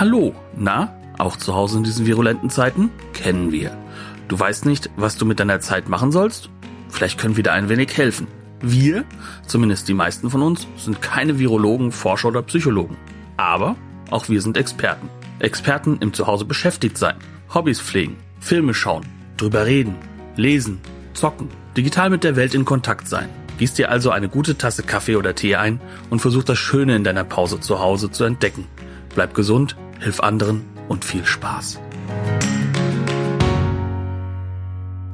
Hallo, na, auch zu Hause in diesen virulenten Zeiten? Kennen wir. Du weißt nicht, was du mit deiner Zeit machen sollst? Vielleicht können wir dir ein wenig helfen. Wir, zumindest die meisten von uns, sind keine Virologen, Forscher oder Psychologen. Aber auch wir sind Experten. Experten im Zuhause beschäftigt sein, Hobbys pflegen, Filme schauen, drüber reden, lesen, zocken, digital mit der Welt in Kontakt sein. Gieß dir also eine gute Tasse Kaffee oder Tee ein und versuch das Schöne in deiner Pause zu Hause zu entdecken. Bleib gesund, hilf anderen und viel Spaß.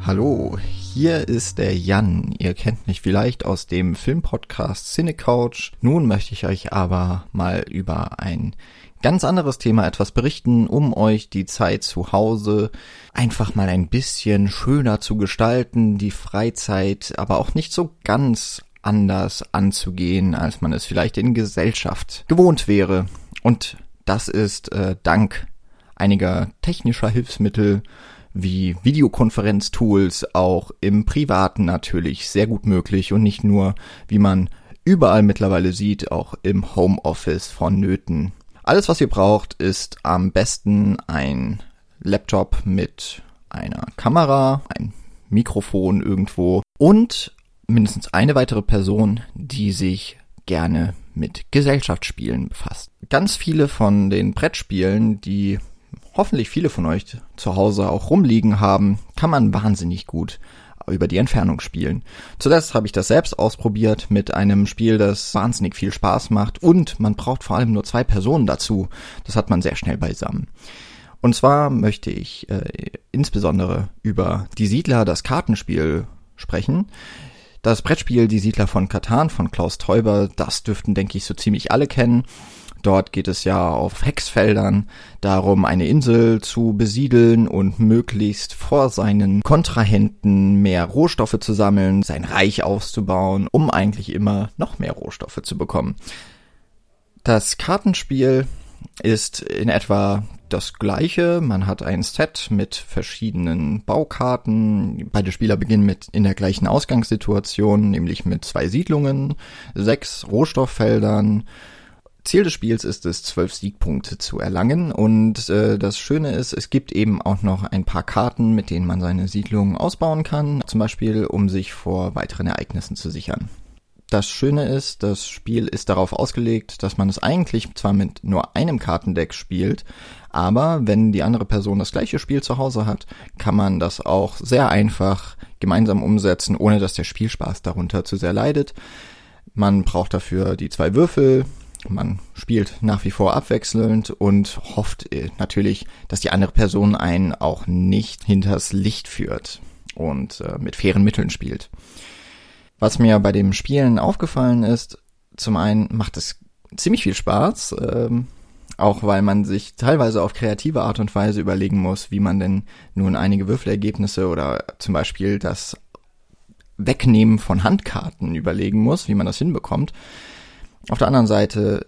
Hallo, hier ist der Jan. Ihr kennt mich vielleicht aus dem Filmpodcast Cinecouch. Nun möchte ich euch aber mal über ein ganz anderes Thema etwas berichten, um euch die Zeit zu Hause einfach mal ein bisschen schöner zu gestalten, die Freizeit aber auch nicht so ganz anders anzugehen, als man es vielleicht in Gesellschaft gewohnt wäre. Und das ist äh, dank einiger technischer Hilfsmittel wie Videokonferenztools auch im Privaten natürlich sehr gut möglich und nicht nur, wie man überall mittlerweile sieht, auch im Homeoffice vonnöten. Alles, was ihr braucht, ist am besten ein Laptop mit einer Kamera, ein Mikrofon irgendwo und mindestens eine weitere Person, die sich gerne mit Gesellschaftsspielen befasst. Ganz viele von den Brettspielen, die hoffentlich viele von euch zu Hause auch rumliegen haben, kann man wahnsinnig gut über die Entfernung spielen. Zuletzt habe ich das selbst ausprobiert mit einem Spiel, das wahnsinnig viel Spaß macht und man braucht vor allem nur zwei Personen dazu. Das hat man sehr schnell beisammen. Und zwar möchte ich äh, insbesondere über Die Siedler, das Kartenspiel sprechen. Das Brettspiel Die Siedler von Katan von Klaus Teuber, das dürften, denke ich, so ziemlich alle kennen. Dort geht es ja auf Hexfeldern darum, eine Insel zu besiedeln und möglichst vor seinen Kontrahenten mehr Rohstoffe zu sammeln, sein Reich auszubauen, um eigentlich immer noch mehr Rohstoffe zu bekommen. Das Kartenspiel ist in etwa das gleiche. Man hat ein Set mit verschiedenen Baukarten. Beide Spieler beginnen mit in der gleichen Ausgangssituation, nämlich mit zwei Siedlungen, sechs Rohstofffeldern, Ziel des Spiels ist es, zwölf Siegpunkte zu erlangen und äh, das Schöne ist, es gibt eben auch noch ein paar Karten, mit denen man seine Siedlung ausbauen kann, zum Beispiel um sich vor weiteren Ereignissen zu sichern. Das Schöne ist, das Spiel ist darauf ausgelegt, dass man es eigentlich zwar mit nur einem Kartendeck spielt, aber wenn die andere Person das gleiche Spiel zu Hause hat, kann man das auch sehr einfach gemeinsam umsetzen, ohne dass der Spielspaß darunter zu sehr leidet. Man braucht dafür die zwei Würfel, man spielt nach wie vor abwechselnd und hofft äh, natürlich, dass die andere Person einen auch nicht hinters Licht führt und äh, mit fairen Mitteln spielt. Was mir bei dem Spielen aufgefallen ist, zum einen macht es ziemlich viel Spaß, ähm, auch weil man sich teilweise auf kreative Art und Weise überlegen muss, wie man denn nun einige Würfelergebnisse oder zum Beispiel das Wegnehmen von Handkarten überlegen muss, wie man das hinbekommt. Auf der anderen Seite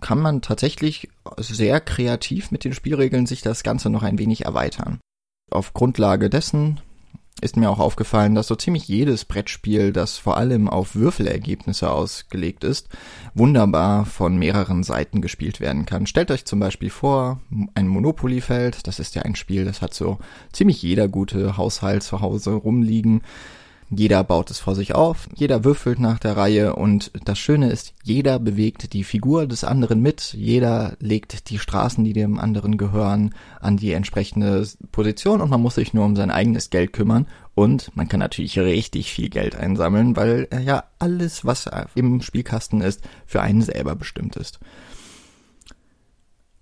kann man tatsächlich sehr kreativ mit den Spielregeln sich das Ganze noch ein wenig erweitern. Auf Grundlage dessen ist mir auch aufgefallen, dass so ziemlich jedes Brettspiel, das vor allem auf Würfelergebnisse ausgelegt ist, wunderbar von mehreren Seiten gespielt werden kann. Stellt euch zum Beispiel vor, ein Monopoly-Feld, das ist ja ein Spiel, das hat so ziemlich jeder gute Haushalt zu Hause rumliegen. Jeder baut es vor sich auf, jeder würfelt nach der Reihe und das Schöne ist, jeder bewegt die Figur des anderen mit, jeder legt die Straßen, die dem anderen gehören, an die entsprechende Position und man muss sich nur um sein eigenes Geld kümmern und man kann natürlich richtig viel Geld einsammeln, weil ja alles, was im Spielkasten ist, für einen selber bestimmt ist.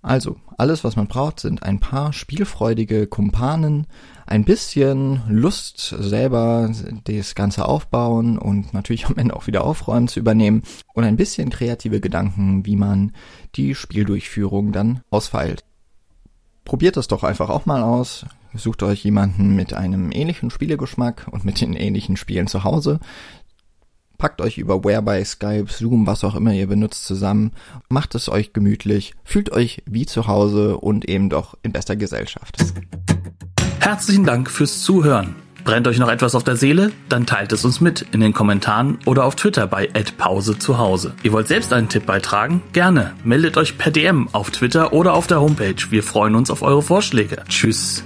Also, alles, was man braucht, sind ein paar spielfreudige Kumpanen, ein bisschen Lust selber das Ganze aufbauen und natürlich am Ende auch wieder aufräumen zu übernehmen und ein bisschen kreative Gedanken, wie man die Spieldurchführung dann ausfeilt. Probiert das doch einfach auch mal aus. Sucht euch jemanden mit einem ähnlichen Spielegeschmack und mit den ähnlichen Spielen zu Hause, Packt euch über Whereby, Skype, Zoom, was auch immer ihr benutzt zusammen. Macht es euch gemütlich. Fühlt euch wie zu Hause und eben doch in bester Gesellschaft. Herzlichen Dank fürs Zuhören. Brennt euch noch etwas auf der Seele? Dann teilt es uns mit in den Kommentaren oder auf Twitter bei @pause zu Hause. Ihr wollt selbst einen Tipp beitragen? Gerne. Meldet euch per DM auf Twitter oder auf der Homepage. Wir freuen uns auf eure Vorschläge. Tschüss.